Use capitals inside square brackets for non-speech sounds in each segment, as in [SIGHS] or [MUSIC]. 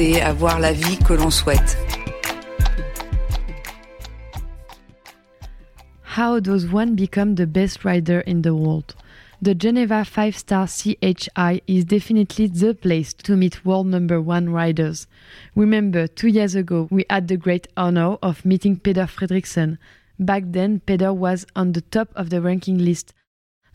avoir la vie que l'on souhaite. How does one become the best rider in the world? The Geneva 5 star CHI is definitely the place to meet world number one riders. Remember, two years ago, we had the great honor of meeting Peder Fredriksson. Back then, Peder was on the top of the ranking list.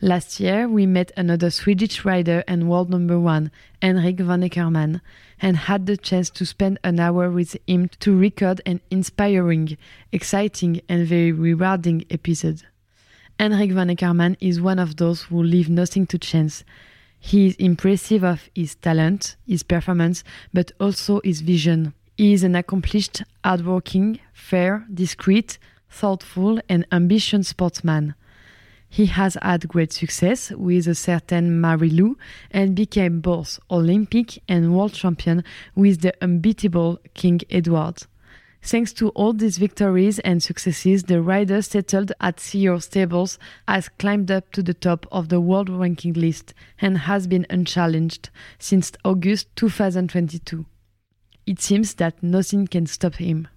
Last year, we met another Swedish rider and world number one, Henrik van Eckermann, and had the chance to spend an hour with him to record an inspiring, exciting, and very rewarding episode. Henrik von Eckermann is one of those who leave nothing to chance. He is impressive of his talent, his performance, but also his vision. He is an accomplished, hardworking, fair, discreet, thoughtful, and ambitious sportsman. He has had great success with a certain Mary Lou and became both Olympic and world champion with the unbeatable King Edward. Thanks to all these victories and successes, the rider settled at Cyor Stables has climbed up to the top of the world ranking list and has been unchallenged since August 2022. It seems that nothing can stop him.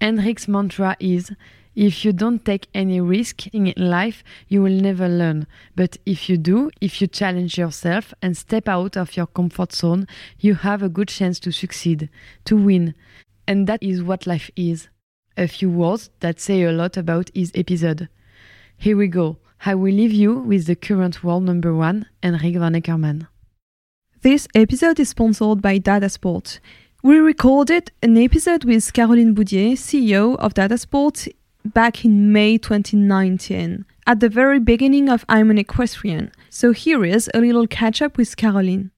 Henrik's mantra is if you don't take any risk in life, you will never learn. But if you do, if you challenge yourself and step out of your comfort zone, you have a good chance to succeed, to win. And that is what life is. A few words that say a lot about his episode. Here we go. I will leave you with the current world number one, Henrik von Eckermann. This episode is sponsored by Dada Sport. We recorded an episode with Caroline Boudier, CEO of Dada Sport, back in May 2019, at the very beginning of I'm an Equestrian. So here is a little catch up with Caroline.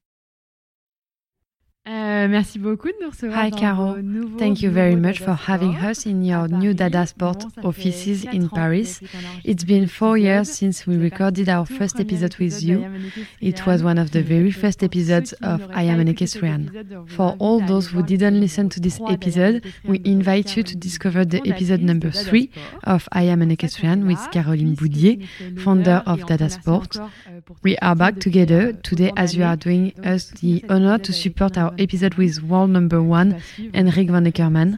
Euh, merci beaucoup de nous recevoir. Hi, Caro. Thank you very much for having us in your new Dada Sport offices in Paris. It's been four years since we recorded our first episode with you. It was one of the very first episodes of I Am an Equestrian. For all those who didn't listen to this episode, we invite you to discover the episode number three of I Am an Equestrian with Caroline Boudier, founder of Dada Sport. We are back together today as you are doing us the honor to support our episode with world number one, Henrik von Eckermann.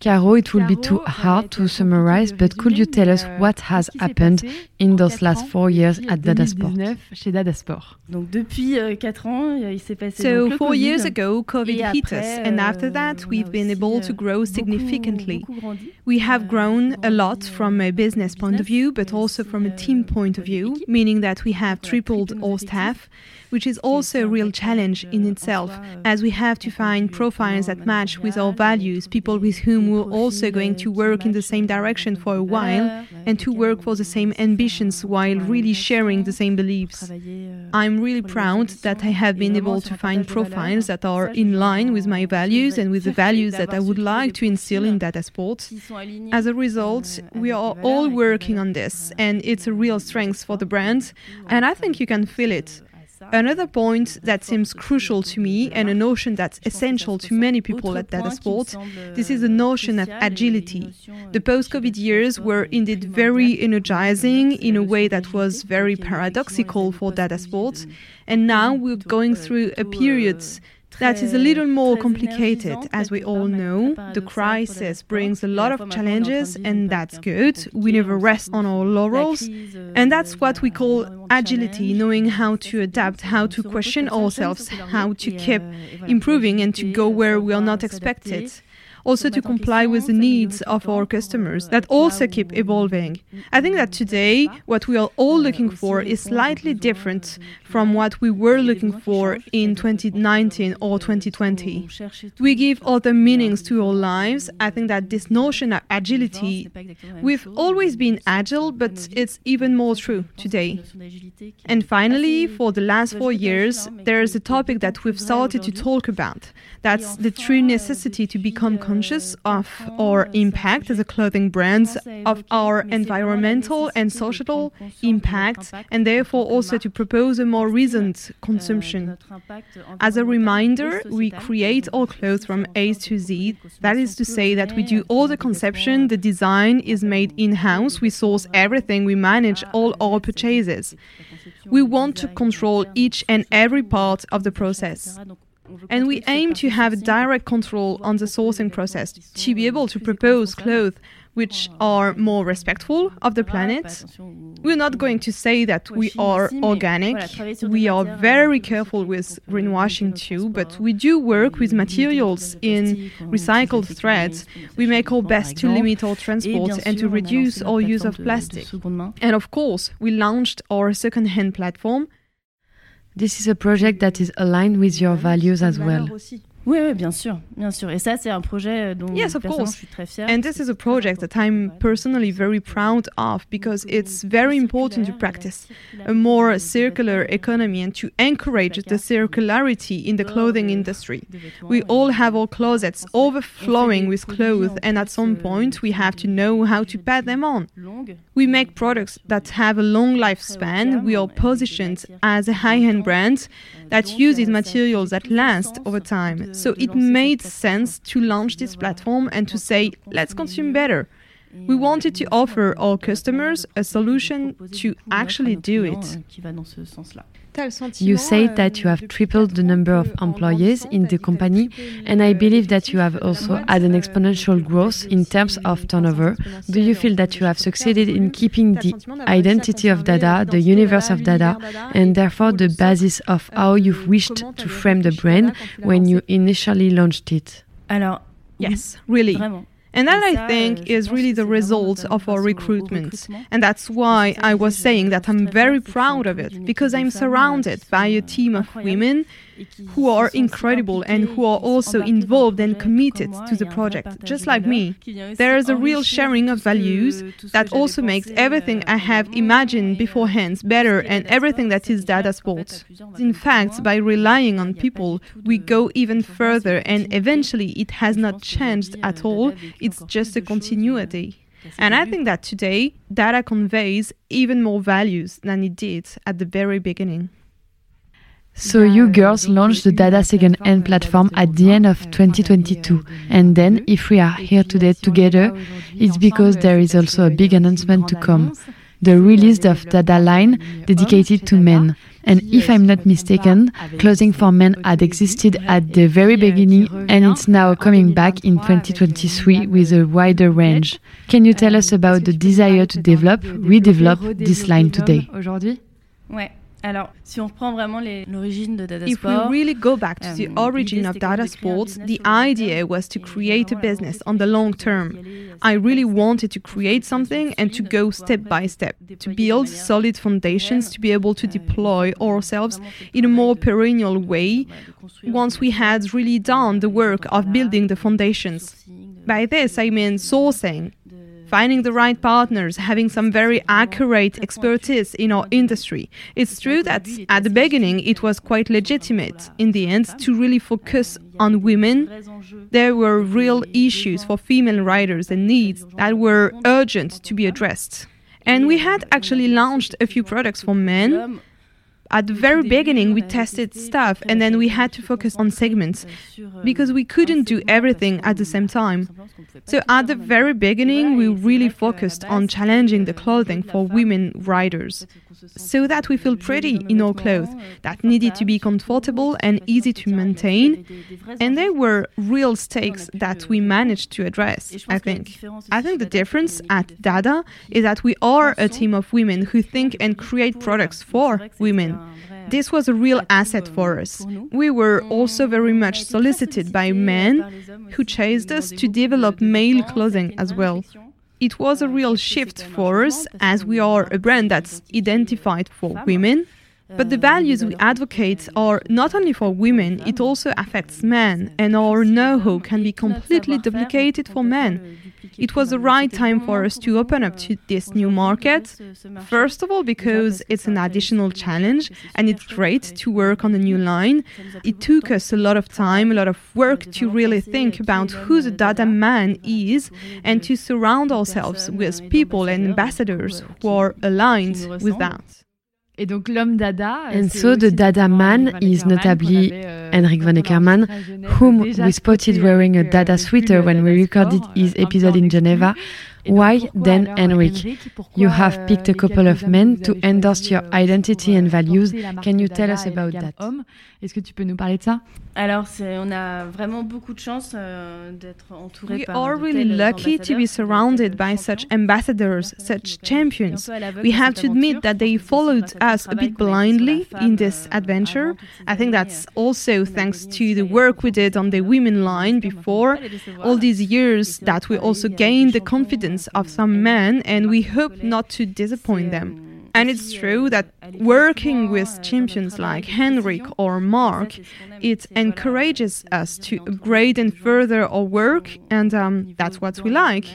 Caro, it will be too hard to summarize, but could you tell us what has happened in those last four years at Dada Sport? Chez Dada Sport. Donc depuis 4 ans, il s'est passé So four years ago, COVID hit us, and after euh, that, we've been able to euh, grow significantly. We have Euh, grown a lot from a business point of view, but also from a team point of view, meaning that we have tripled our staff, which is also a real challenge in itself, as we have to find profiles that match with our values, people with whom we're also going to work in the same direction for a while, and to work for the same ambitions while really sharing the same beliefs. I'm really proud that I have been able to find profiles that are in line with my values and with the values that I would like to instill in Dada Sports. As a result, we are all working on this, and it's a real strength for the brand, and I think you can feel it. Another point that seems crucial to me and a notion that's essential to many people at Dada Sport, this is the notion of agility. The post-COVID years were indeed very energizing in a way that was very paradoxical for Dada Sport, and now we're going through a period that is a little more complicated. As we all know, the crisis brings a lot of challenges, and that's good. We never rest on our laurels, and that's what we call agility knowing how to adapt, how to question ourselves, how to keep improving, and to go where we are not expected. Also to comply with the needs of our customers that also keep evolving. I think that today what we are all looking for is slightly different from what we were looking for in 2019 or 2020. We give other meanings to our lives. I think that this notion of agility, we've always been agile, but it's even more true today. And finally, for the last four years, there's a topic that we've started to talk about. That's the true necessity to become conscious of our impact as a clothing brand, of our environmental and social impact, and therefore also to propose a more reasoned consumption. As a reminder, we create all clothes from A to Z. That is to say that we do all the conception, the design is made in house, we source everything, we manage all our purchases. We want to control each and every part of the process. And we aim to have direct control on the sourcing process to be able to propose clothes which are more respectful of the planet. We're not going to say that we are organic. We are very careful with greenwashing too, but we do work with materials in recycled threads. We make our best to limit our transport and to reduce our use of plastic. And of course, we launched our second-hand platform this is a project that is aligned with your values as well. Oui, oui, bien sûr, bien sûr. Et ça, c'est un projet dont yes, of course. je suis très fière. And this is a project that I'm personally very proud of because it's very important to practice a more circular economy and to encourage the circularity in the clothing industry. We all have our closets overflowing with clothes, and at some point, we have to know how to pass them on. We make products that have a long lifespan. We are positioned as a high end brand that uses materials that last over time. So it made sense to launch this platform and to say, let's consume better. We wanted to offer our customers a solution to actually do it. You say that you have tripled the number of employees in the company, and I believe that you have also had an exponential growth in terms of turnover. Do you feel that you have succeeded in keeping the identity of Dada, the universe of Dada, and therefore the basis of how you wished to frame the brand when you initially launched it? Alors, yes, really. And that I think is really the result of our recruitment. And that's why I was saying that I'm very proud of it, because I'm surrounded by a team of women who are incredible and who are also involved and committed to the project, just like me. There is a real sharing of values that also makes everything I have imagined beforehand better and everything that is Dada Sports. In fact, by relying on people, we go even further and eventually it has not changed at all, it's just a continuity. And I think that today, data conveys even more values than it did at the very beginning. So you girls launched the Dada Second Hand platform at the end of 2022. And then, if we are here today together, it's because there is also a big announcement to come. The release of Dada line dedicated to men. And if I'm not mistaken, clothing for men had existed at the very beginning and it's now coming back in 2023 with a wider range. Can you tell us about the desire to develop, redevelop this line today? Alors, si on reprend vraiment l'origine de Dada If we really go back to the origin of Dada Sports, the idea was to create a business on the long term. I really wanted to create something and to go step by step, to build solid foundations to be able to deploy ourselves in a more perennial way once we had really done the work of building the foundations. By this, I mean sourcing, finding the right partners, having some very accurate expertise in our industry. It's true that at the beginning it was quite legitimate in the end to really focus on women. There were real issues for female riders and needs that were urgent to be addressed. And we had actually launched a few products for men at the very beginning we tested stuff and then we had to focus on segments because we couldn't do everything at the same time. So at the very beginning we really focused on challenging the clothing for women riders so that we feel pretty in our clothes that needed to be comfortable and easy to maintain and there were real stakes that we managed to address i think. I think the difference at dada is that we are a team of women who think and create products for women This was a real asset for us. We were also very much solicited by men who chased us to develop male clothing as well. It was a real shift for us as we are a brand that's identified for women but the values we advocate are not only for women, it also affects men, and our know how can be completely duplicated for men. It was the right time for us to open up to this new market. First of all, because it's an additional challenge and it's great to work on a new line. It took us a lot of time, a lot of work to really think about who the Dada man is and to surround ourselves with people and ambassadors who are aligned with that. Et donc l'homme Dada. And so the Dada man is notably Henrik von Eckermann, whom we spotted wearing a Dada sweater when we recorded his episode in Geneva. Why then, Henrik? You have picked a euh, couple of men to endorse your identity and values. Can you tell us about that? Est-ce que tu peux nous parler de ça? Alors, on a vraiment beaucoup de chance euh, d'être entouré We are really lucky to be surrounded by such ambassadors, such champions. We have to admit that they followed us a bit blindly in this euh, adventure. I think that's also thanks to the work we did on the women line before, all these years that we also gained the confidence of some men, and we hope not to disappoint them. And it's true that working with champions like Henrik or Mark, it encourages us to upgrade and further our work, and um, that's what we like.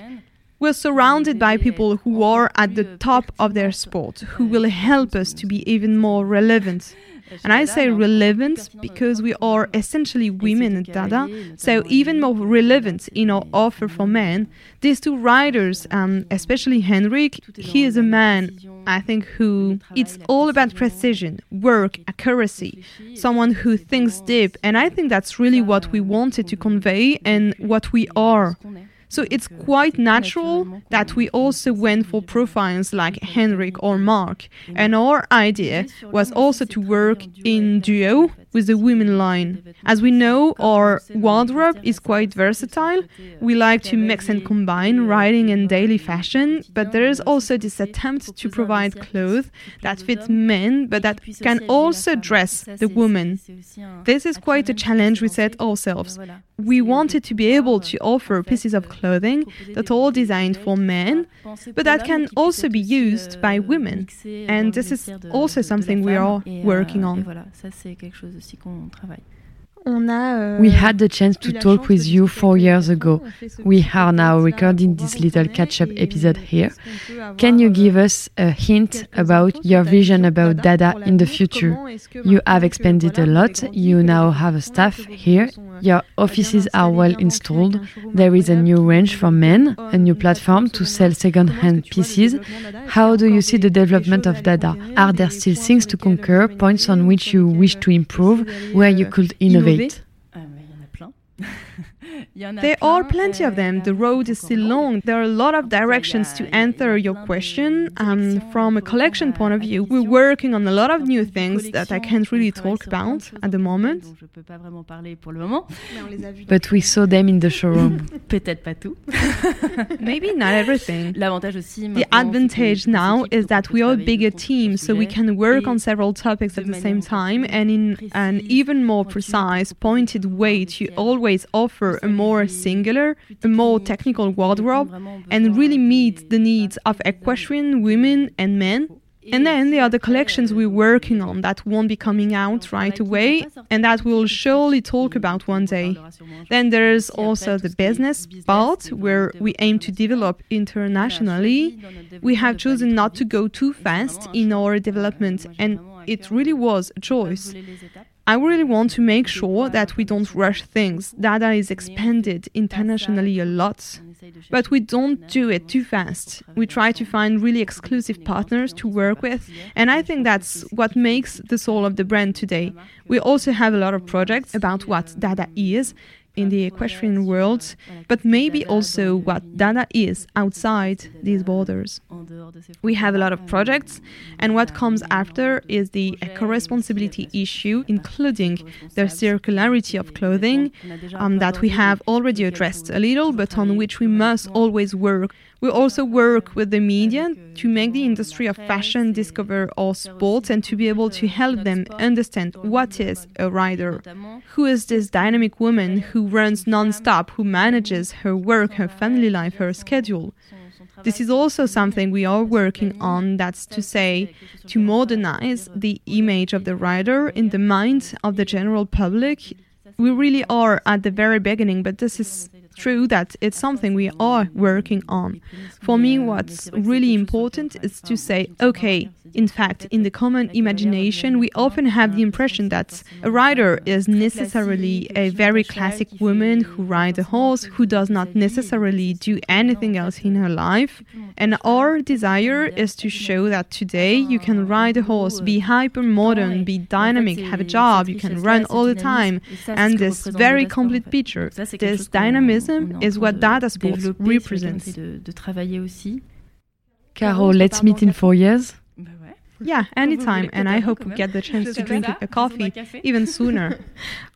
We're surrounded by people who are at the top of their sport, who will help us to be even more relevant. And I say relevant because we are essentially women at Dada, so even more relevant in our offer for men. These two writers, um, especially Henrik, he is a man, I think, who it's all about precision, work, accuracy, someone who thinks deep, and I think that's really what we wanted to convey and what we are. So it's quite natural that we also went for profiles like Henrik or Mark. And our idea was also to work in duo with the women line. As we know, our wardrobe is quite versatile. We like to mix and combine riding and daily fashion, but there is also this attempt to provide clothes that fit men but that can also dress the woman. This is quite a challenge we set ourselves. We wanted to be able to offer pieces of clothing that are designed for men, but that can also be used by women. And this is also something we are working on. Euh, we had the chance to talk with you four years ago. We are now recording this little catch up episode here. Can you give us a hint about your vision about Dada in the future? You have expanded a lot, you now have a staff here, your offices are well installed, there is a new range for men, a new platform to sell second hand pieces. How do you see the development of Dada? Are there still things to conquer, points on which you wish to improve, where you could innovate? Ah, mais il y en a plein. [LAUGHS] [LAUGHS] There are plenty of them. The road is still long. There are a lot of directions to answer your question. Um, from a collection point of view, we're working on a lot of new things that I can't really talk about at the moment. But we saw them in the showroom. [LAUGHS] Peut-être pas tout. [LAUGHS] Maybe not everything. The advantage now is that we are a bigger team, so we can work on several topics at the same time and in an even more precise, pointed way to always offer a more singular, a more technical wardrobe, and really meet the needs of equestrian women and men. And then there are the collections we're working on that won't be coming out right away and that we'll surely talk about one day. Then there's also the business part where we aim to develop internationally. We have chosen not to go too fast in our development and it really was a choice. I really want to make sure that we don't rush things. Dada is expanded internationally a lot, but we don't do it too fast. We try to find really exclusive partners to work with, and I think that's what makes the soul of the brand today. We also have a lot of projects about what Dada is, in the equestrian world, but maybe also what Dada is outside these borders. We have a lot of projects, and what comes after is the eco responsibility issue, including the circularity of clothing um, that we have already addressed a little, but on which we must always work. We also work with the media to make the industry of fashion discover our sports and to be able to help them understand what is a rider. Who is this dynamic woman who runs non-stop, who manages her work, her family life, her schedule? This is also something we are working on, that's to say, to modernize the image of the rider in the mind of the general public. We really are at the very beginning, but this is true that it's something we are working on. For me, what's really important is to say, okay, in fact, in the common imagination, we often have the impression that a rider is necessarily a very classic woman who rides a horse, who does not necessarily do anything else in her life. And our desire is to show that today you can ride a horse, be hyper modern, be dynamic, have a job, you can run all the time, and this very complete picture, this dynamism is what Dada Sports represents. Caro, let's meet in four years. Yeah, [LAUGHS] anytime, and I hope we get the chance to drink a coffee even sooner. [LAUGHS]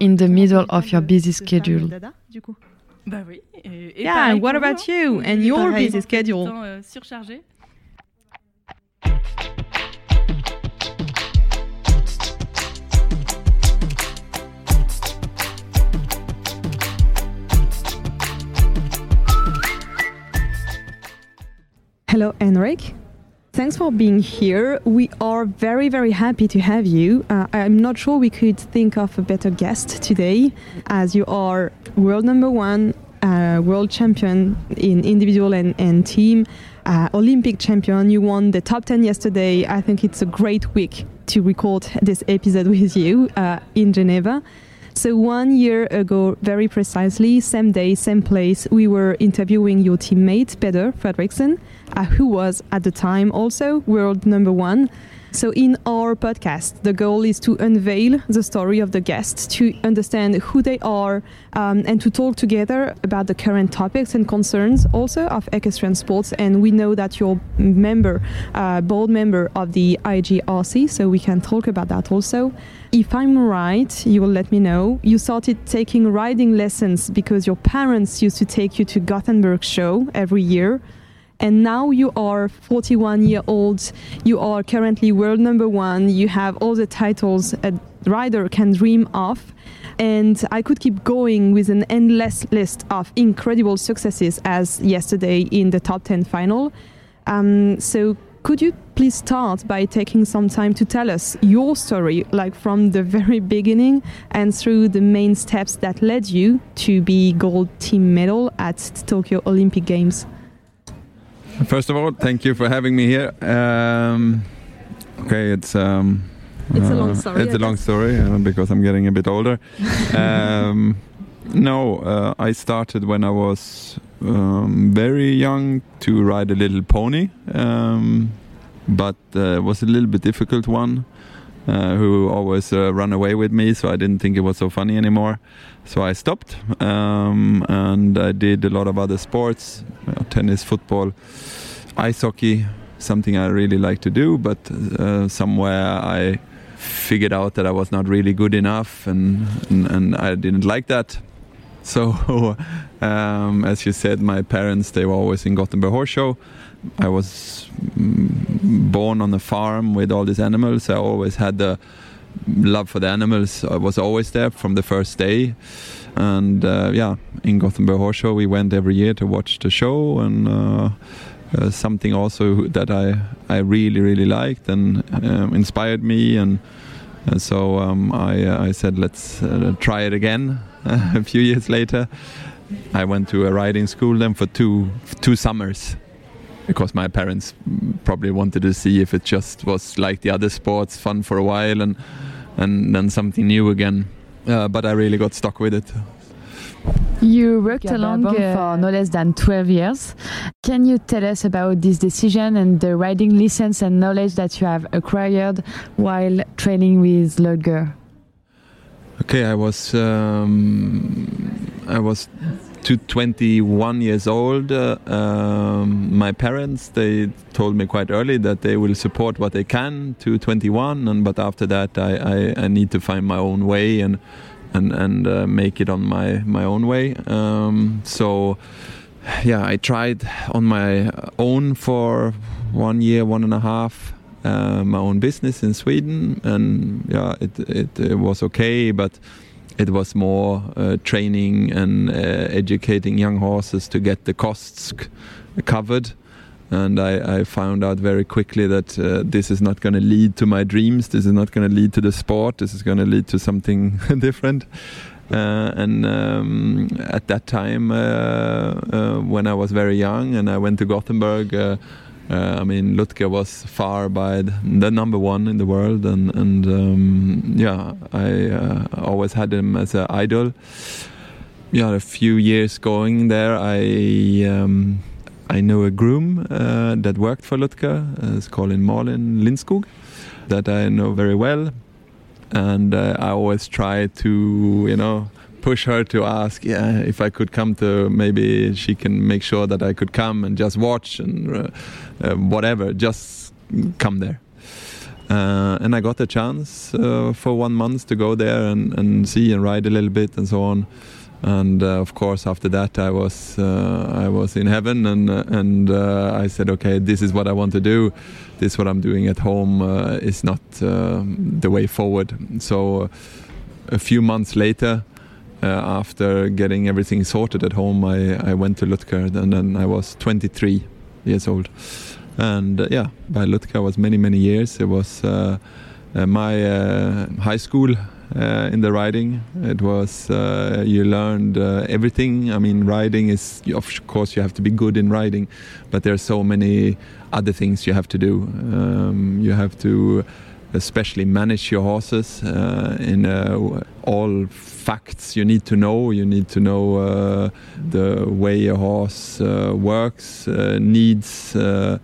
In the middle of your busy schedule. Yeah, and what about you and your busy schedule? Hello, Henrik. Thanks for being here. We are very, very happy to have you. Uh, I'm not sure we could think of a better guest today, as you are world number one, uh, world champion in individual and, and team, uh, Olympic champion. You won the top 10 yesterday. I think it's a great week to record this episode with you uh, in Geneva. So one year ago, very precisely, same day, same place, we were interviewing your teammate Peder Fredricson, uh, who was at the time also world number one. So in our podcast, the goal is to unveil the story of the guests, to understand who they are, um, and to talk together about the current topics and concerns also of equestrian sports. And we know that you're member, uh, board member of the IJRC, so we can talk about that also. If I'm right, you will let me know. You started taking riding lessons because your parents used to take you to Gothenburg show every year. And now you are 41 year old. You are currently world number one. You have all the titles a rider can dream of. And I could keep going with an endless list of incredible successes, as yesterday in the top 10 final. Um, so, could you please start by taking some time to tell us your story, like from the very beginning and through the main steps that led you to be gold team medal at Tokyo Olympic Games? First of all, thank you for having me here. Um, okay, it's um, it's uh, a long story. It's a long story uh, because I'm getting a bit older. [LAUGHS] um, no, uh, I started when I was um, very young to ride a little pony, um, but uh, it was a little bit difficult one. Uh, who always uh, run away with me, so I didn't think it was so funny anymore. So I stopped, um, and I did a lot of other sports: you tennis, football, ice hockey, something I really like to do. But uh, somewhere I figured out that I was not really good enough, and and, and I didn't like that. So, [LAUGHS] um, as you said, my parents they were always in Gothenburg Horse Show. I was born on a farm with all these animals. I always had the love for the animals. Was always there from the first day. And uh, yeah, in Gothenburg Horse Show, we went every year to watch the show and. Uh, uh, something also that I, I really really liked and um, inspired me and, and so um, I, I said let's uh, try it again [LAUGHS] a few years later I went to a riding school then for two two summers because my parents probably wanted to see if it just was like the other sports, fun for a while, and and then something new again. Uh, but I really got stuck with it. You worked along uh, for no less than 12 years. Can you tell us about this decision and the riding license and knowledge that you have acquired while training with Ludger? Okay, I was um, I was to 21 years old. Uh, um, my parents they told me quite early that they will support what they can to 21, and but after that I, I, I need to find my own way and and and uh, make it on my my own way. Um, so yeah, I tried on my own for one year, one and a half. Uh, my own business in Sweden, and yeah, it, it, it was okay, but it was more uh, training and uh, educating young horses to get the costs covered. And I, I, found out very quickly that uh, this is not going to lead to my dreams. This is not going to lead to the sport. This is going to lead to something [LAUGHS] different. Uh, and um, at that time, uh, uh, when I was very young and I went to Gothenburg, uh, I mean, Ludger was far by the number one in the world, and and um, yeah, I uh, always had him as an idol. Yeah, a few years going there, I um, I know a groom uh, that worked for Ludger. Uh, it's called in Malin Lindskog, that I know very well, and uh, I always try to you know push her to ask, yeah, if I could come to maybe she can make sure that I could come and just watch and uh, uh, whatever, just come there. Uh, and I got the chance uh, for one month to go there and, and see and ride a little bit and so on. And uh, of course, after that, I was I was in heaven, and and I said, okay, this is what I want to do. This what I'm doing at home is not the way forward. So a few months later, uh, after getting everything sorted at home, I, I went to Ludger, and then I was 23 years old. And uh, yeah, by Ludger was many, many years. It was uh, uh my uh, high school uh, in the riding. It was, you learned everything. I mean, riding is, of course, you have to be good in riding, but there are so many other things you have to do. Um, you have to especially manage your horses uh, in uh, all facts you need to know. You need to know uh, the way your horse uh, works, uh, needs, uh,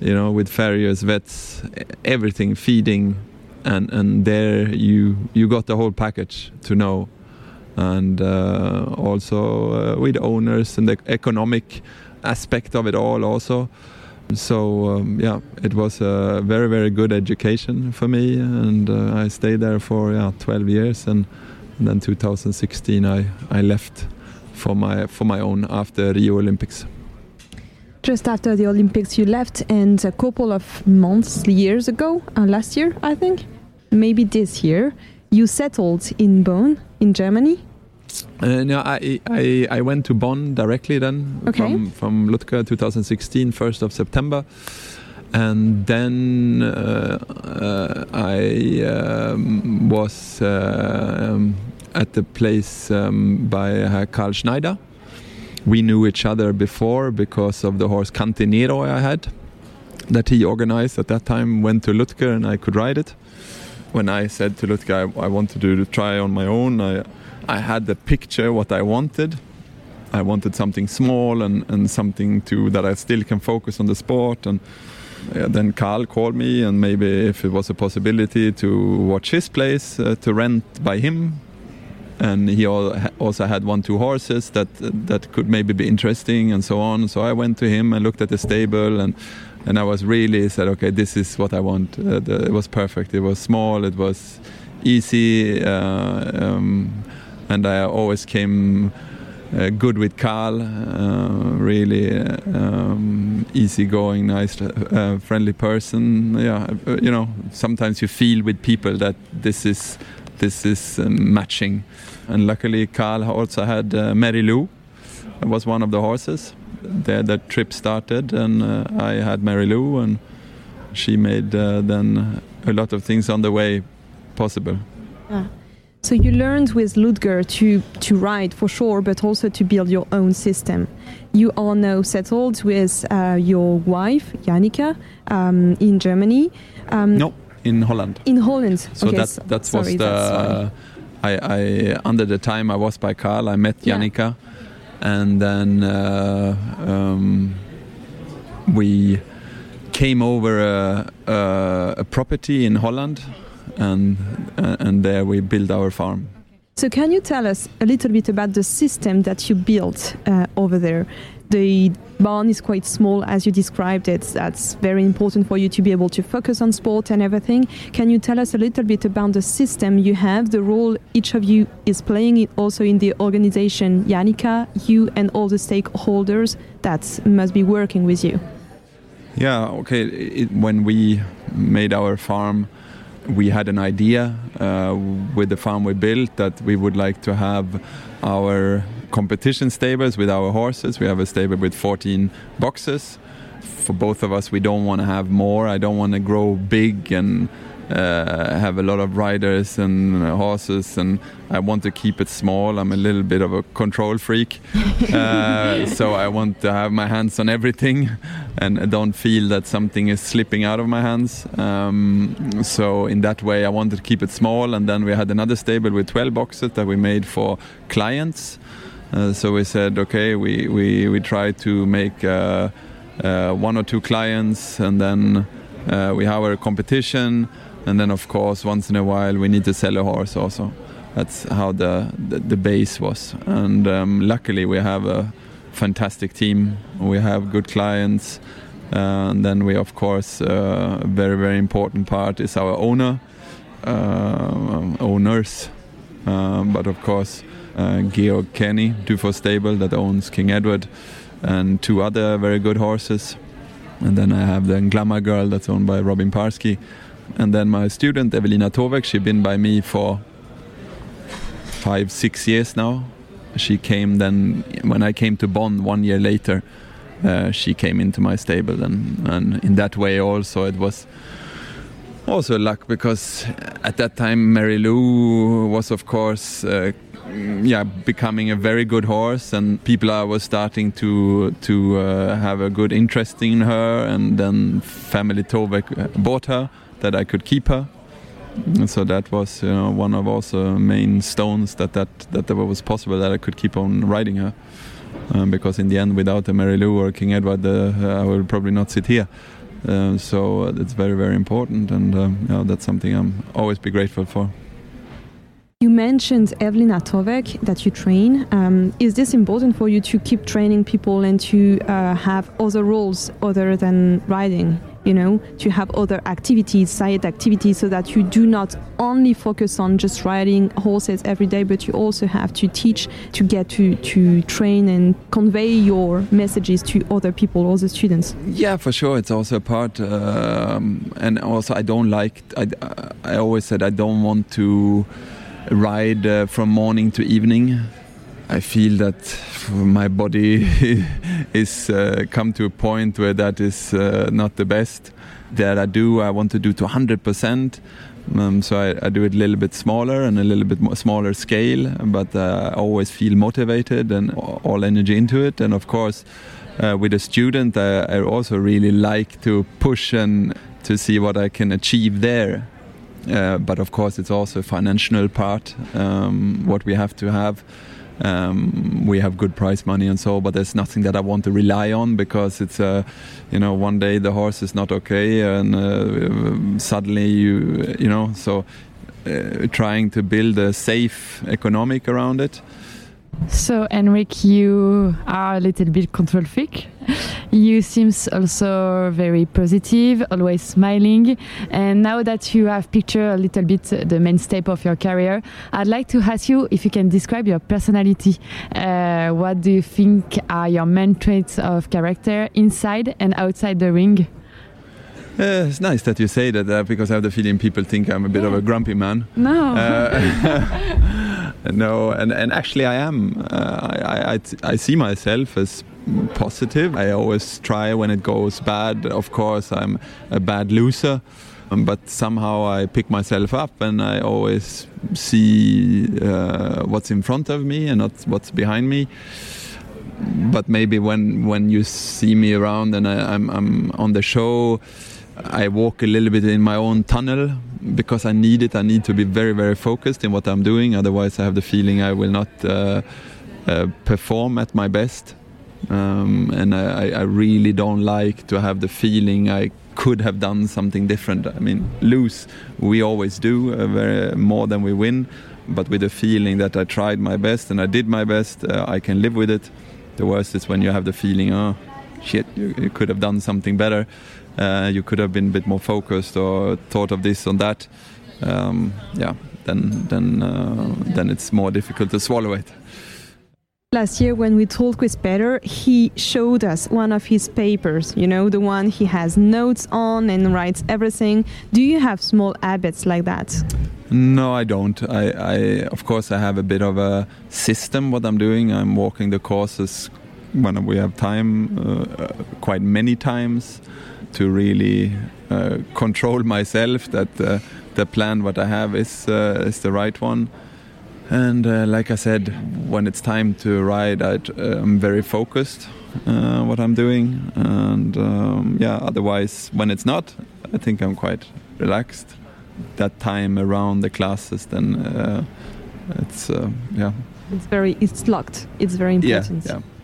you know, with farriers, vets, everything, feeding, and and there you you got the whole package to know, and also with owners and the economic aspect of it all also. So um, yeah, it was a very very good education for me, and uh, I stayed there for yeah 12 years, and, and then 2016 I, I left for my for my own after Rio Olympics. Just after the Olympics, you left, and a couple of months, years ago, uh, last year I think, maybe this year, you settled in Bonn in Germany. Uh, no, I, I, I went to Bonn directly then okay. from from Ludger 2016, 1st of September, and then uh, uh, I um, was uh, um, at the place um, by Karl Schneider. We knew each other before because of the horse Cantinero I had that he organized at that time. Went to Ludger and I could ride it. When I said to Ludger I, I wanted to try on my own, I I had the picture what I wanted. I wanted something small and, and something to that I still can focus on the sport. And then Carl called me, and maybe if it was a possibility to watch his place uh, to rent by him. And he also had one, two horses that that could maybe be interesting, and so on. So I went to him and looked at the stable, and and I was really said, okay, this is what I want. Uh, the, it was perfect. It was small. It was easy. Uh, um, and I always came uh, good with Carl, uh, really um, easygoing, nice, uh, friendly person. Yeah, uh, you know, sometimes you feel with people that this is this is um, matching, and luckily Carl also had uh, Mary Lou, was one of the horses. There, the trip started, and I had Mary Lou, and she made then a lot of things on the way possible. Yeah. So you learned with Ludger to, to ride for sure, but also to build your own system. You are now settled with uh, your wife, Janika, um, in Germany. Um, no, in Holland. In Holland. So okay, that that sorry, was the. Uh, I, I under the time I was by Carl, I met Janika, yeah. and then uh, um, we came over a, a, a property in Holland and uh, and there we build our farm. So, can you tell us a little bit about the system that you built uh, over there? The barn is quite small, as you described it. That's very important for you to be able to focus on sport and everything. Can you tell us a little bit about the system you have, the role each of you is playing also in the organization, Janika, you, and all the stakeholders that must be working with you? Yeah, okay. It, when we made our farm, we had an idea uh, with the farm we built that we would like to have our competition stables with our horses. We have a stable with 14 boxes. For both of us, we don't want to have more. I don't want to grow big and uh, have a lot of riders and horses, and I want to keep it small. I'm a little bit of a control freak, [LAUGHS] uh, so I want to have my hands on everything, and I don't feel that something is slipping out of my hands. Um, so in that way, I wanted to keep it small. And then we had another stable with 12 boxes that we made for clients. Uh, so we said, okay, we we we try to make. Uh, uh, one or two clients, and then uh, we have a competition, and then of course once in a while we need to sell a horse also. That's how the the, the base was. And um, luckily we have a fantastic team. We have good clients. And then we of course uh, a very very important part is our owner uh, owners. Um, but of course uh, Georg Kenny Dufour Stable that owns King Edward and two other very good horses. And then I have the Glamour Girl that's owned by Robin Parsky and then my student Evelina Tovek, she's been by me for five, six years now. She came then when I came to Bonn one year later. Uh, she came into my stable, and, and in that way also it was also luck because at that time Mary Lou was of course uh, yeah becoming a very good horse and people are, was starting to to uh, have a good interest in her and then family Tovek bought her that I could keep her. And so that was you know, one of also main stones that, that that was possible that I could keep on riding her. Um, because in the end, without a Mary Lou or King Edward, uh, I would probably not sit here. Uh, so it's very, very important, and um, you know, that's something I'm always be grateful for. You mentioned Evelina Tovek that you train. Um, is this important for you to keep training people and to uh, have other roles other than riding? You know, to have other activities, side activities, so that you do not only focus on just riding horses every day, but you also have to teach to get to, to train and convey your messages to other people, all the students. Yeah, for sure. It's also a part. Um, and also, I don't like, I, I always said I don't want to ride uh, from morning to evening. I feel that my body [LAUGHS] is uh, come to a point where that is uh, not the best. That I do, I want to do to 100%. Um, so I, I, do it a little bit smaller and a little bit more smaller scale, but uh, I always feel motivated and all energy into it. And of course, uh, with a student, I, I also really like to push and to see what I can achieve there. Uh, but of course, it's also a financial part, um, what we have to have. Um, we have good prize money and so, but there's nothing that I want to rely on because it's, uh, you know, one day the horse is not okay and uh, suddenly you, you know, so uh, trying to build a safe economic around it. So, Henrik, you are a little bit control freak. You seems also very positive, always smiling. And now that you have pictured a little bit the main step of your career, I'd like to ask you if you can describe your personality. Uh, what do you think are your main traits of character inside and outside the ring? Uh, it's nice that you say that uh, because I have the feeling people think I'm a bit yeah. of a grumpy man. No. [LAUGHS] No, and, and actually I am. Uh, I, I, I see myself as positive. I always try when it goes bad. Of course, I'm a bad loser. Um, but somehow I pick myself up and I always see uh, what's in front of me and not what's behind me. But maybe when when you see me around and I, I'm, I'm on the show, I walk a little bit in my own tunnel because I need it. I need to be very, very focused in what I'm doing. Otherwise, I have the feeling I will not uh, uh, perform at my best. Um, and I, I, really don't like to have the feeling I could have done something different. I mean, lose we always do uh, very more than we win, but with the feeling that I tried my best and I did my best, uh, I can live with it. The worst is when you have the feeling, oh, shit, you, you could have done something better. Uh, you could have been a bit more focused or thought of this and that. Um, yeah, then then uh, then it's more difficult to swallow it. Last year, when we talked with Peder, he showed us one of his papers, you know, the one he has notes on and writes everything. Do you have small habits like that? No, I don't. I, I of course, I have a bit of a system what I'm doing. I'm walking the courses when we have time, uh, quite many times, to really uh, control myself that uh, the plan what I have is uh, is the right one. And uh, like I said, when it's time to ride, I, am very focused uh, what I'm doing. And um, yeah, otherwise, when it's not, I think I'm quite relaxed. That time around the classes, then uh, it's uh, yeah. It's very it's locked. It's very important. Yeah, yeah.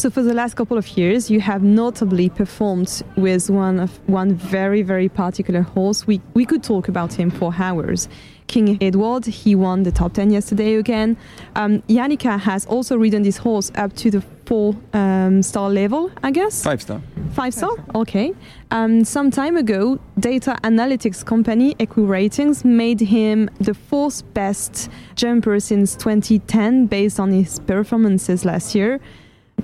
So for the last couple of years, you have notably performed with one of one very very particular horse. We we could talk about him for hours. King Edward. He won the top 10 yesterday again. Um, Janika has also ridden this horse up to the four um, star level, I guess. Five star. Five star. Okay. Um, some time ago, data analytics company EquiRatings made him the fourth best jumper since 2010 based on his performances last year.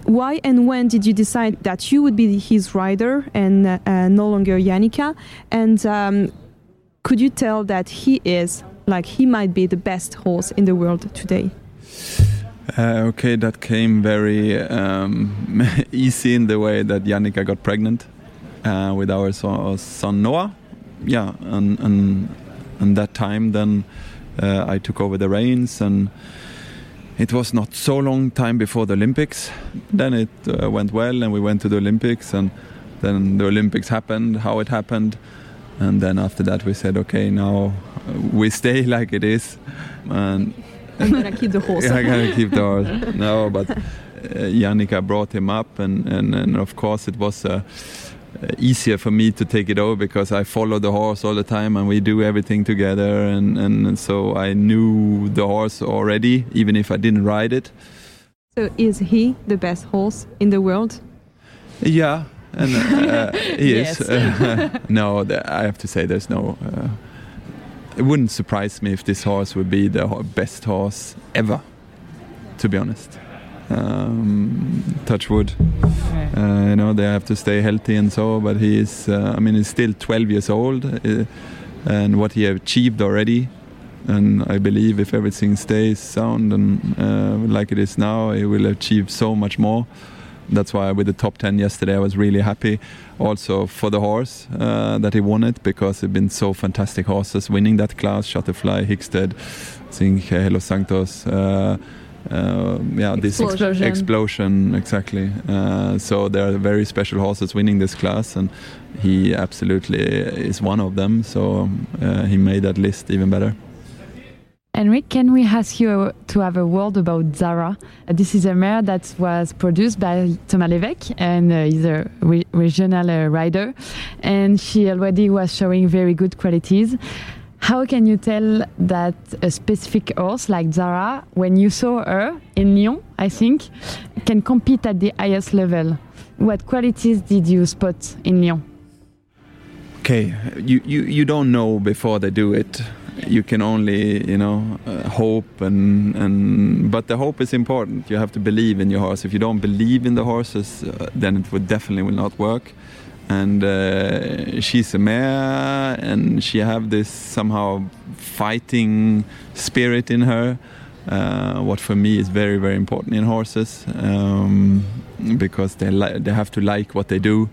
Why and when did you decide that you would be his rider and uh, uh, no longer Janika? And um, could you tell that he is like he might be the best horse in the world today? Uh, okay, that came very um, [LAUGHS] easy in the way that Janika got pregnant uh, with our son, son, Noah. Yeah, and and and that time then uh, I took over the reins and it was not so long time before the Olympics. Then it uh, went well and we went to the Olympics and then the Olympics happened, how it happened. And then after that we said, okay, now we stay [LAUGHS] like it is. And [LAUGHS] I'm gonna keep the horse. [LAUGHS] yeah, I'm gonna keep the horse. No, but uh, Janika brought him up, and, and, and of course it was uh, easier for me to take it over because I follow the horse all the time, and we do everything together, and, and so I knew the horse already, even if I didn't ride it. So is he the best horse in the world? Yeah, and uh, [LAUGHS] he is. [LAUGHS] no, I have to say there's no. Uh, it wouldn't surprise me if this horse would be the best horse ever, to be honest. Um, touch wood. Uh, you know, they have to stay healthy and so, but he is, uh, I mean, he's still 12 years old, uh, and what he achieved already. And I believe if everything stays sound and uh, like it is now, he will achieve so much more that's why with the top 10 yesterday I was really happy also for the horse uh, that he won it because it's been so fantastic horses winning that class Shutterfly, Hickstead I think uh, Hello Santos uh, uh, yeah this explosion, explosion exactly uh, so there are very special horses winning this class and he absolutely is one of them so uh, he made that list even better Henrik, can we ask you to have a word about Zara? Uh, this is a mare that was produced by Thomas Levesque and uh, is a re regional uh, rider. And she already was showing very good qualities. How can you tell that a specific horse like Zara, when you saw her in Lyon, I think, can compete at the highest level? What qualities did you spot in Lyon? Okay, you, you, you don't know before they do it you can only you know uh, hope and and but the hope is important you have to believe in your horse if you don't believe in the horses uh, then it would definitely will not work and uh, she's a mare and she have this somehow fighting spirit in her uh, what for me is very very important in horses um, because they they have to like what they do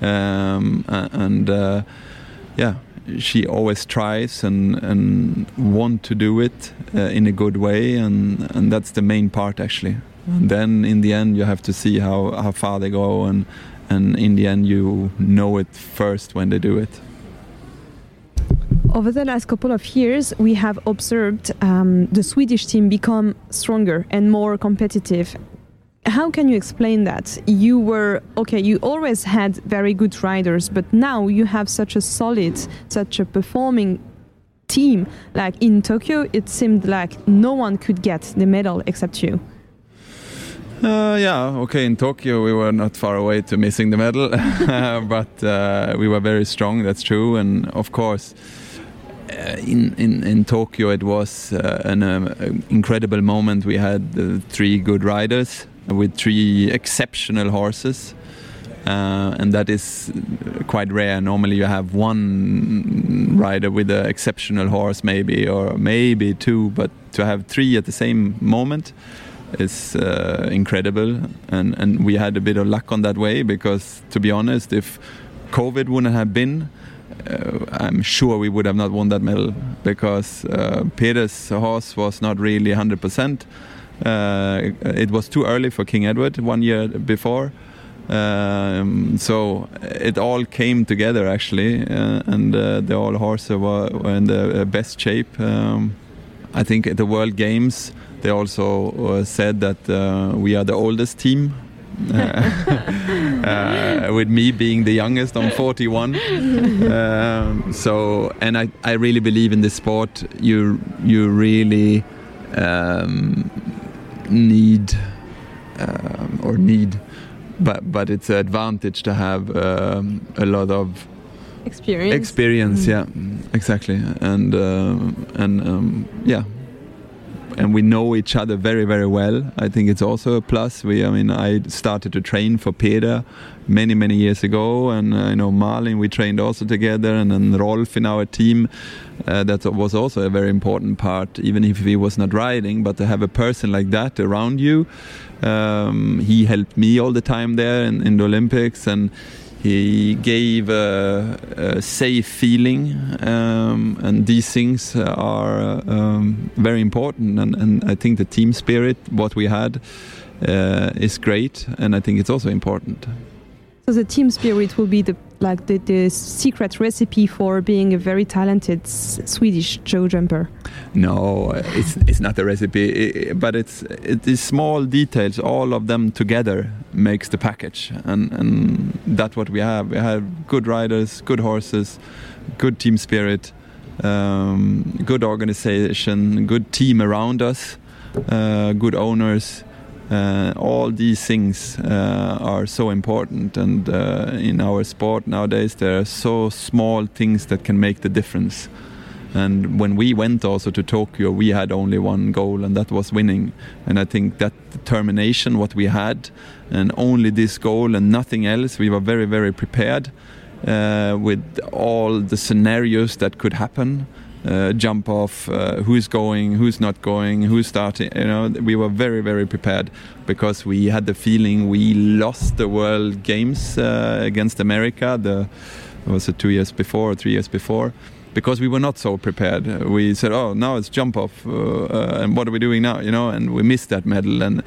um, and uh, yeah she always tries and and want to do it uh, in a good way and and that's the main part actually. And then in the end you have to see how how far they go and and in the end you know it first when they do it over the last couple of years, we have observed um, the Swedish team become stronger and more competitive how can you explain that you were okay you always had very good riders but now you have such a solid such a performing team. Like in Tokyo, it seemed like no one could get the medal except you. Uh, yeah, okay. In Tokyo, we were not far away to missing the medal, [LAUGHS] but uh, we were very strong. That's true, and of course, uh, in, in in Tokyo, it was uh, an um, incredible moment. We had uh, three good riders with three exceptional horses. Uh, and that is quite rare. Normally, you have one rider with an exceptional horse, maybe, or maybe two, but to have three at the same moment is uh, incredible. And, and we had a bit of luck on that way because, to be honest, if COVID wouldn't have been, uh, I'm sure we would have not won that medal because uh, Peder's horse was not really 100%. Uh, it was too early for King Edward one year before. Um, so it all came together actually, uh, and uh, the all horses were, in the best shape. Um, I think at the World Games they also uh, said that uh, we are the oldest team. [LAUGHS] Uh, with me being the youngest, I'm 41. [LAUGHS] Um, so, and I, I really believe in this sport. You you really um, need um, or need but but it's an advantage to have um, a lot of experience. Experience, mm. yeah, exactly, and uh, and um, yeah, and we know each other very very well. I think it's also a plus. We, I mean, I started to train for Peder many many years ago, and uh, you know Malin we trained also together, and then Rolf in our team. Uh, that was also a very important part, even if he was not riding. But to have a person like that around you, um, he helped me all the time there in, in the Olympics, and he gave a, a safe feeling, um, and these things are um, very important. And, and, I think the team spirit, what we had, uh, is great, and I think it's also important. The team spirit will be the like the, the secret recipe for being a very talented Swedish show jumper. No, it's it's not a recipe, but it's it is small details. All of them together makes the package, and and that's what we have. We have good riders, good horses, good team spirit, um, good organization, good team around us, uh, good owners all these things uh, are so important, and uh, in our sport nowadays, there are so small things that can make the difference. And when we went also to Tokyo, we had only one goal, and that was winning. And I think that determination, what we had, and only this goal and nothing else, we were very, very prepared uh, with all the scenarios that could happen uh, jump off, uh, who's going, who's not going, who's starting. You know, we were very, very prepared because we had the feeling we lost the World Games uh, against America. The was it two years before or three years before? Because we were not so prepared. We said, "Oh, now it's jump off, uh, uh, and what are we doing now?" You know, and we missed that medal, and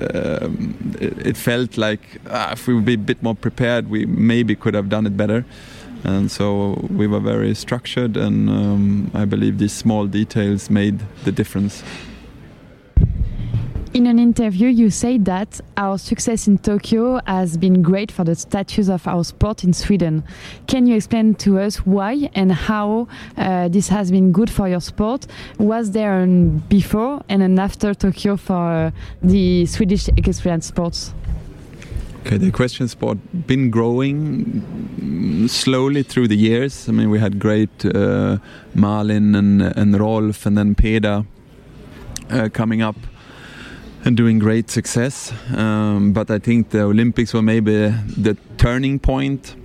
um, it, it, felt like ah, if we would be a bit more prepared, we maybe could have done it better and so we were very structured and um, i believe these small details made the difference in an interview, you said that our success in Tokyo has been great for the status of our sport in Sweden. Can you explain to us why and how uh, this has been good for your sport? Was there before and an after Tokyo for uh, the Swedish experience sports? Okay, the question sport been growing slowly through the years. I mean, we had great uh, Malin and and Rolf, and then Peder uh, coming up and doing great success. Um, but I think the Olympics were maybe the turning point.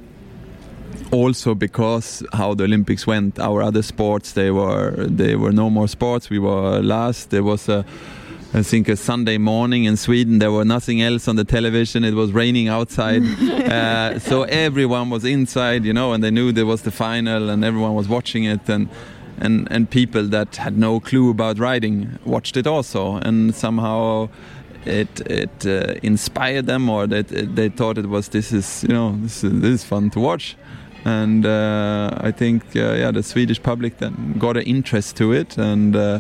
Also, because how the Olympics went, our other sports they were they were no more sports. We were last. There was a I think a Sunday morning in Sweden. There was nothing else on the television. It was raining outside, [LAUGHS] uh, so everyone was inside, you know, and they knew there was the final, and everyone was watching it, and and and people that had no clue about riding watched it also, and somehow it it uh, inspired them, or that they, they thought it was this is you know this is, this is fun to watch and uh, I think uh, yeah the Swedish public then got an interest to it and uh,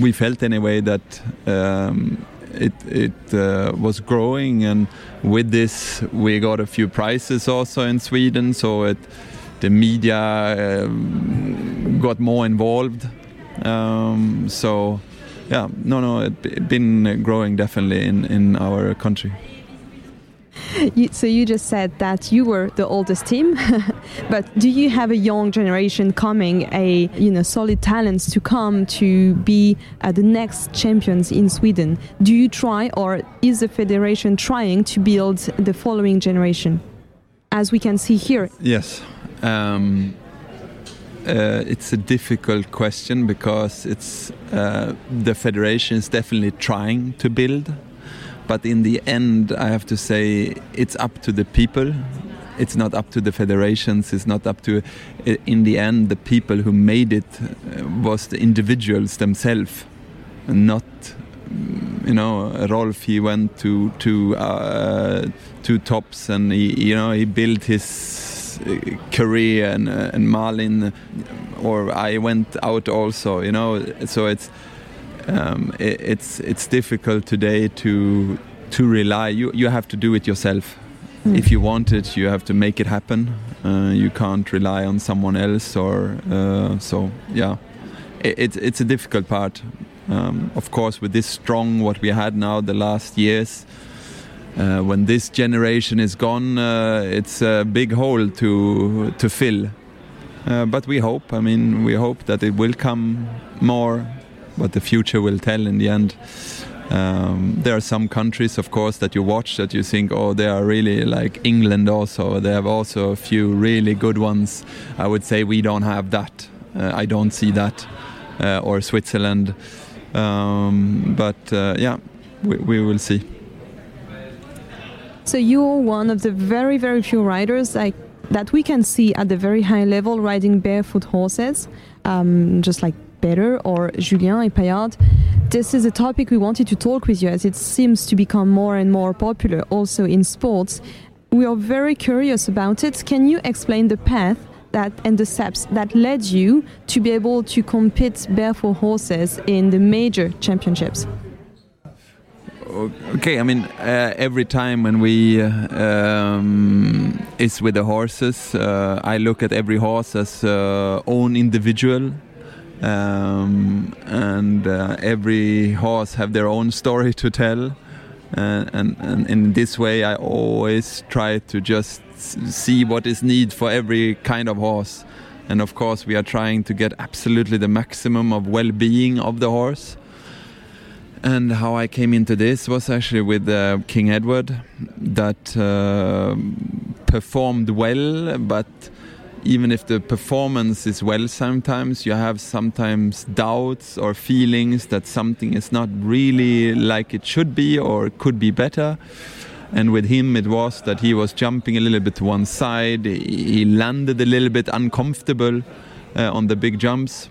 we felt anyway that um, it it uh, was growing, and with this we got a few prizes also in Sweden. So it the media um, got more involved. Um, so, yeah, no, no, it's been growing definitely in, in our country. You, so you just said that you were the oldest team, [LAUGHS] but do you have a young generation coming, a you know solid talents to come to be uh, the next champions in Sweden? Do you try, or is the federation trying to build the following generation, as we can see here? Yes. Um, uh, it's a difficult question because it's uh, the federation is definitely trying to build but in the end, I have to say it's up to the people. It's not up to the federations. It's not up to. In the end, the people who made it uh, was the individuals themselves, not. You know, Rolf. He went to to uh, two tops, and he, you know, he built his uh, career, and uh, and Malin, or I went out also. You know, so it's um, it, it's it's difficult today to to rely. You you have to do it yourself. Mm. If you want it, you have to make it happen. Uh, you can't rely on someone else, or uh, so. Yeah, it, it's it's a difficult part. Um, of course, with this strong what we had now the last years. Uh, when this generation is gone, uh, it's a big hole to to fill. Uh, but we hope. I mean, we hope that it will come more but the future will tell in the end. Um, there are some countries, of course, that you watch that you think, oh, they are really like England. Also, they have also a few really good ones. I would say we don't have that. Uh, I don't see that, uh, or Switzerland. Um, but uh, yeah, we, we will see. So you're one of the very, very few riders like that we can see at the very high level riding barefoot horses, um, just like Peder or Julien Epaillard. This is a topic we wanted to talk with you as it seems to become more and more popular also in sports. We are very curious about it. Can you explain the path that and the steps that led you to be able to compete barefoot horses in the major championships? Okay, I mean, uh, every time when we uh, um, is with the horses, uh, I look at every horse as uh, own individual um, and uh, every horse have their own story to tell. And, and, in this way i always try to just see what is need for every kind of horse. And of course we are trying to get absolutely the maximum of well-being of the horse. And how I came into this was actually with uh, King Edward that uh, performed well, but even if the performance is well sometimes you have sometimes doubts or feelings that something is not really like it should be or could be better. And with him it was that he was jumping a little bit to one side. He landed a little bit uncomfortable uh, on the big jumps.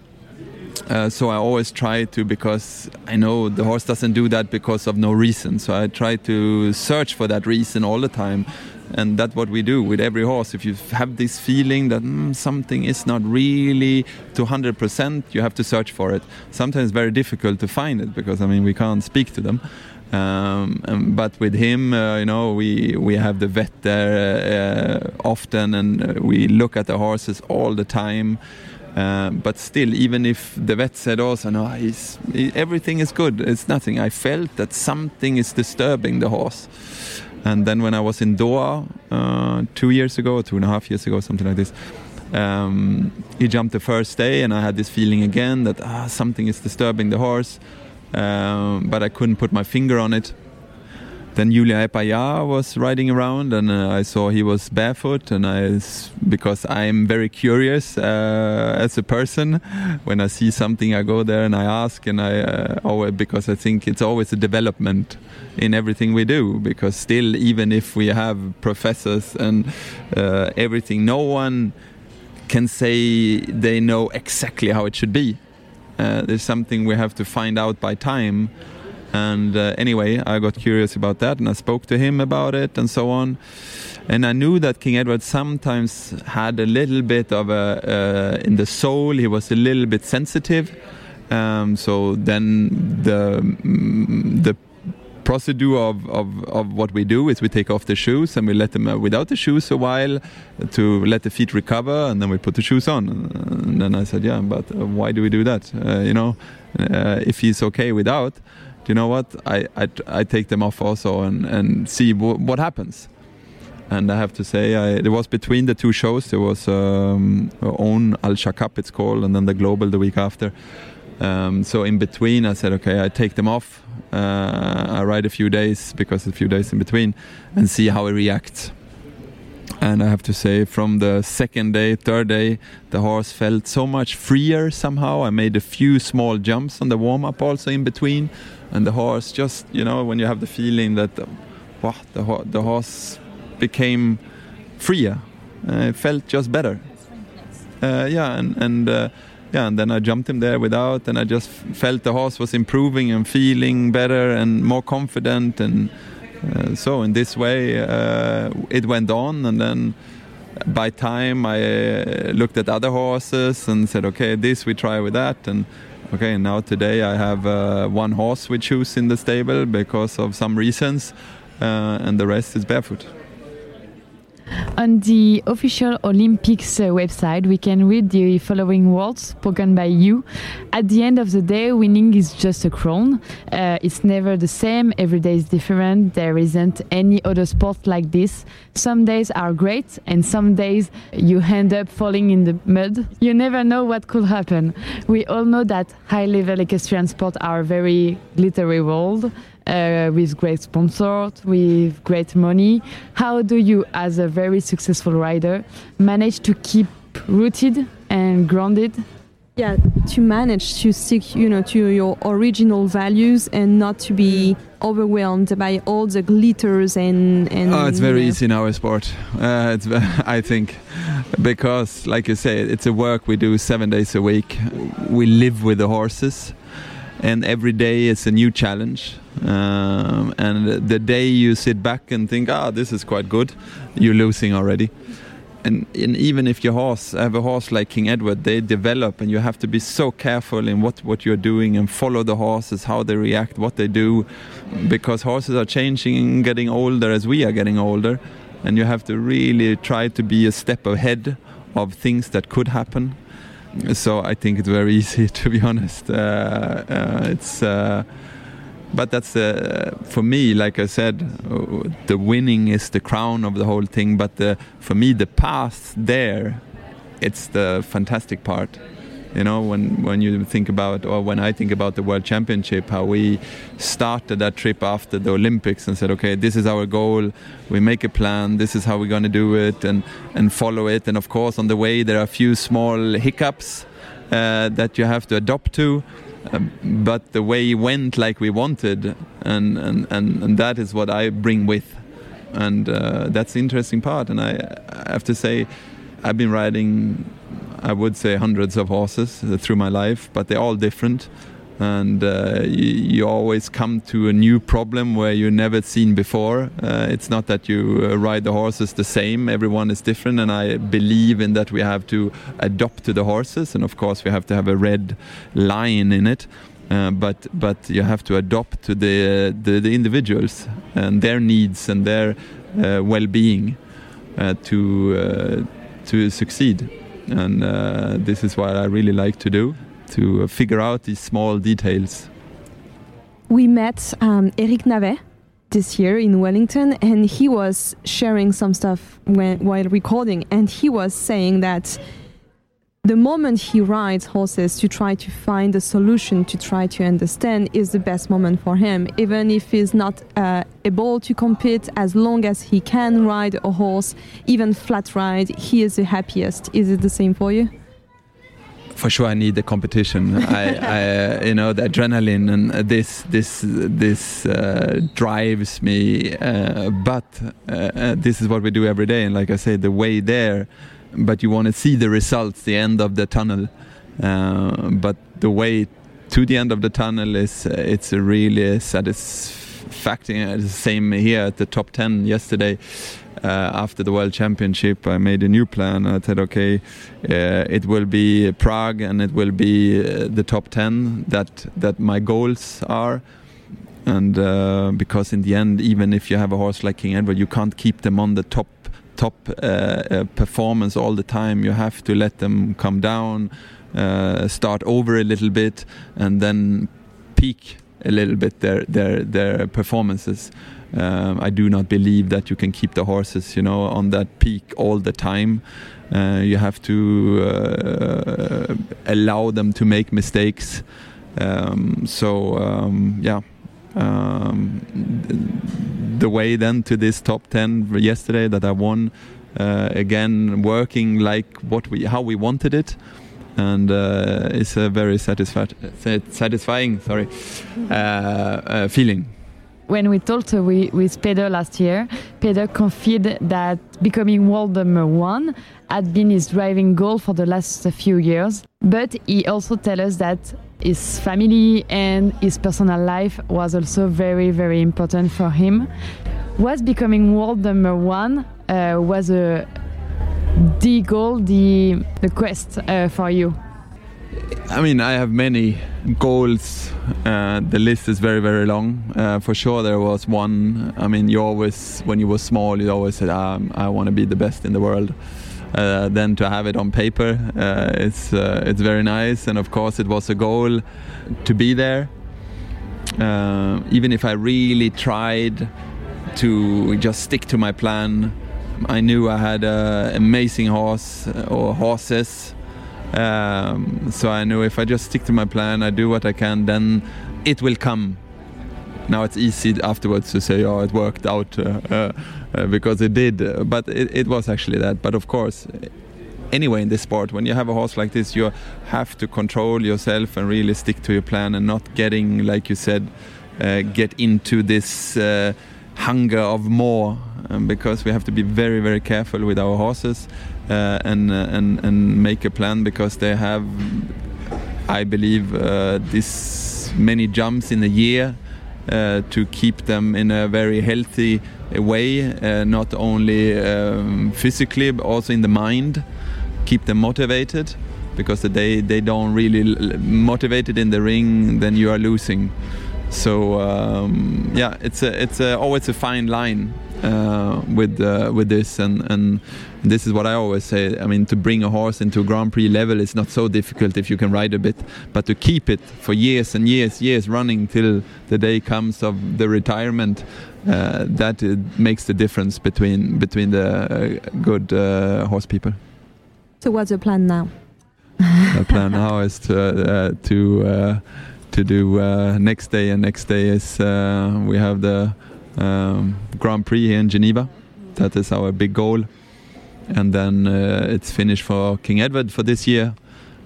Uh, so I always try to because I know the horse doesn't do that because of no reason. So I try to search for that reason all the time and that's what we do with every horse if you have this feeling that mm, something is not really to 100% you have to search for it sometimes it's very difficult to find it because i mean we can't speak to them um, um, but with him, uh, you know, we we have the vet there uh, often, and uh, we look at the horses all the time. Uh, but still, even if the vet said also, no, he's, he, everything is good, it's nothing. I felt that something is disturbing the horse. And then when I was in Doha uh, two years ago, two and a half years ago, something like this, um, he jumped the first day, and I had this feeling again that ah, something is disturbing the horse, um, but I couldn't put my finger on it. Then Julien Epaillard was riding around, and uh, I saw he was barefoot. And I, because I'm very curious uh, as a person, when I see something, I go there and I ask, and I uh, always because I think it's always a development in everything we do. Because still, even if we have professors and uh, everything, no one can say they know exactly how it should be. Uh, there's something we have to find out by time and uh, anyway, I got curious about that and I spoke to him about it and so on. And I knew that King Edward sometimes had a little bit of a, uh, in the sole, he was a little bit sensitive. Um, so then the, mm, the procedure of, of, of what we do is we take off the shoes and we let them uh, without the shoes a while to let the feet recover and then we put the shoes on and then I said yeah but uh, why do we do that uh, you know uh, if he's okay without you know what I, I, I take them off also and, and see what happens and I have to say, I, it was between the two shows. There was um, own Al Cup, it's called, and then the Global the week after. Um, so in between, I said, okay, I take them off. Uh, I ride a few days because a few days in between, and see how he reacts. And I have to say, from the second day, third day, the horse felt so much freer somehow. I made a few small jumps on the warm up also in between, and the horse just, you know, when you have the feeling that, wow, the, the horse became freer. Uh, it felt just better. Uh, yeah, and and uh, yeah, and then I jumped him there without, and I just felt the horse was improving and feeling better and more confident, and so in this way uh, it went on, and then by time I uh, looked at other horses and said, okay, this we try with that, and okay, now today I have one horse we choose in the stable because of some reasons, and the rest is barefoot. On the official Olympics uh, website, we can read the following words spoken by you. At the end of the day, winning is just a crown. Uh, it's never the same, every day is different. There isn't any other sport like this. Some days are great, and some days you end up falling in the mud. You never know what could happen. We all know that high level equestrian sports are a very glittery world uh, with great sponsors, with great money. How do you, as a very successful rider, manage to keep rooted and grounded? Yeah, to manage to stick, you know, to your original values and not to be overwhelmed by all the glitters and. and oh, it's very easy in our sport. Uh, it's, [LAUGHS] I think, because, like you say, it's a work we do seven days a week. We live with the horses, and every day is a new challenge um, and the day you sit back and think, ah, this is quite good, you're losing already. And, and, even if your horse have a horse like King Edward, they develop, and you have to be so careful in what what you're doing and follow the horses, how they react, what they do, because horses are changing, getting older as we are getting older, and you have to really try to be a step ahead of things that could happen. So I think it's very [LAUGHS] easy, to be honest. Uh, uh, it's uh, but that's uh, for me like i said the winning is the crown of the whole thing but the, for me the path there it's the fantastic part you know when when you think about or when i think about the world championship how we started that trip after the olympics and said okay this is our goal we make a plan this is how we're going to do it and and follow it and of course on the way there are a few small hiccups uh, that you have to adopt to um, but the way went like we wanted, and, and, and, and that is what I bring with. And uh, that's the interesting part. And I, I have to say, I've been riding, I would say, hundreds of horses through my life, but they're all different and uh, you, you, always come to a new problem where you never seen before. Uh, it's not that you uh, ride the horses the same; everyone is different, and I believe in that we have to adopt to the horses, and of course we have to have a red line in it. Uh, but but you have to adopt to the, the, the individuals and their needs and their uh, well-being uh, to to succeed, and this is what I really like to do to figure out these small details. We met um, Eric Navet this year in Wellington, and he was sharing some stuff when, while recording, and he was saying that the moment he rides horses to try to find a solution, to try to understand, is the best moment for him. Even if he's not uh, able to compete, as long as he can ride a horse, even flat ride, he is the happiest. Is it the same for you? for sure I need the competition. [LAUGHS] I, I you know, the adrenaline and this this this uh, drives me. Uh, but uh, uh, this is what we do every day, and like I say, the way there. But you want to see the results, the end of the tunnel. Uh, but the way to the end of the tunnel is it's a really satisfying. The same here at the top ten yesterday uh, after the World Championship, I made a new plan. I said, okay, uh, it will be Prague and it will be uh, the top 10 that, that my goals are. and uh, because in the end, even if you have a horse like King Edward, you can't keep them on the top top uh, uh, performance all the time. You have to let them come down, uh, start over a little bit, and then peak a little bit their their their performances. Um, I do not believe that you can keep the horses, you know, on that peak all the time. Uh, you have to uh, allow them to make mistakes. Um, so um, yeah, um, the way then to this top 10 yesterday that I won uh, again working like what we how we wanted it and uh, it's a very satisfying sorry uh, uh, feeling when we talked with, with last year, Peder confided that becoming world number one had been his driving goal for the last few years. But he also tells us that his family and his personal life was also very, very important for him. Was becoming world number one uh, was a the goal, the the quest uh, for you? I mean, I have many goals. Uh, the list is very, very long. Uh, for sure, there was one. I mean, you always, when you were small, you always said, um, "I want to be the best in the world." Uh, then to have it on paper, uh, it's uh, it's very nice. And of course, it was a goal to be there. Uh, even if I really tried to just stick to my plan, I knew I had an amazing horse or horses um, so I knew if I just stick to my plan, I do what I can, then it will come. Now it's easy afterwards to say, "Oh, it worked out," uh, uh, uh because it did. But it, it, was actually that. But of course, anyway, in this sport, when you have a horse like this, you have to control yourself and really stick to your plan, and not getting, like you said, uh, get into this uh, hunger of more. Um, because we have to be very, very careful with our horses uh, and, uh, and and make a plan because they have, I believe, uh, this many jumps in a year to keep them in a very healthy way, not only um, physically but also in the mind, keep them motivated because they they don't really motivated in the ring, then you are losing. So um, yeah, it's a it's a, always a fine line uh, with uh, with this, and and this is what I always say. I mean, to bring a horse into a Grand Prix level is not so difficult if you can ride a bit, but to keep it for years and years, years running till the day comes of the retirement, uh, that makes the difference between between the uh, good uh, horse people. So, what's the plan now? the plan now is to uh, to to do next day, and next day is we have the um, Grand Prix here in Geneva. That is our big goal. And then uh, it's finished for King Edward for this year.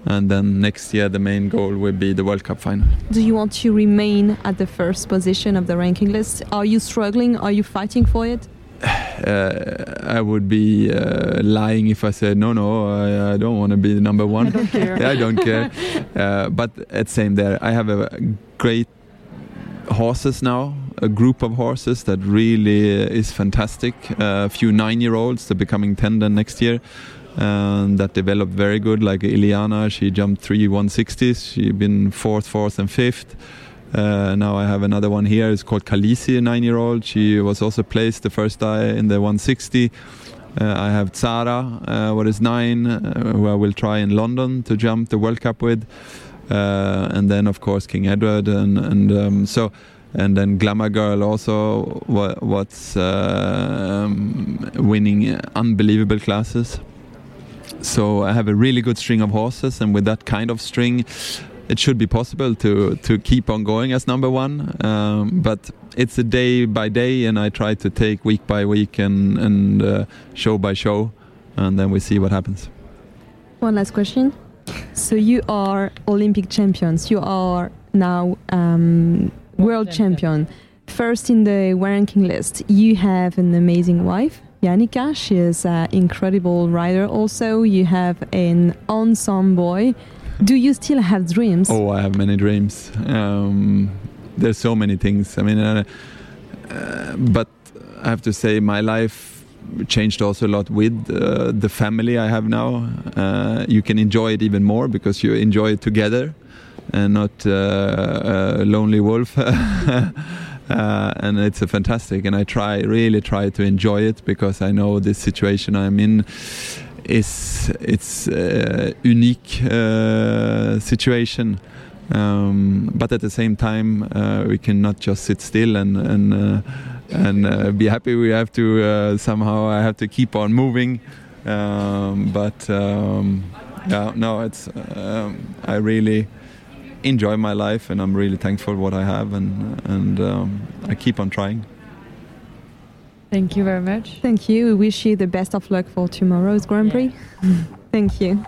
And then next year, the main goal will be the World Cup final. Do you want to remain at the first position of the ranking list? Are you struggling? Are you fighting for it? [SIGHS] Uh, I would be uh, lying if I said no, no, I, I don't want to be the number one. I don't care. [LAUGHS] I don't care. [LAUGHS] Uh, but at same there, I have a great horses now, a group of horses that really is fantastic. A few nine-year-olds, they're becoming ten then next year. Um, that developed very good, like Iliana. She jumped three 160s. She's been fourth, fourth, and fifth. Uh, now I have another one here. It's called Kalisi, a nine-year-old. She was also placed the first day in the 160. Uh, I have Zara, uh, what is nine, uh, who I will try in London to jump the World Cup with. Uh, and then of course King Edward and and um, so and then Glamour Girl also what's uh, um, winning unbelievable classes. So I have a really good string of horses, and with that kind of string, it should be possible to to keep on going as number one. Um, but it's a day by day, and I try to take week by week and and uh, show by show, and then we see what happens. One last question. So you are Olympic champions. You are now um, world champion. First in the ranking list, you have an amazing wife, Janika. She is an incredible rider. Also, you have an ensemble boy. Do you still have dreams? Oh, I have many dreams. Um, there's so many things. I mean, uh, uh, but I have to say, my life changed also a lot with uh, the family I have now. Uh, you can enjoy it even more because you enjoy it together. and not uh, a lonely wolf. [LAUGHS] Uh, and it's a fantastic and i try really try to enjoy it because i know this situation i'm in is it's a unique uh, situation um, but at the same time uh, we cannot just sit still and and uh, and uh, be happy we have to somehow i have to keep on moving um, but um, yeah no it's um, i really enjoy my life, and I'm really thankful what I have, and and um, I keep on trying. Thank you very much. Thank you. We wish you the best of luck for tomorrow's Grand Prix. Yeah. [LAUGHS] Thank you.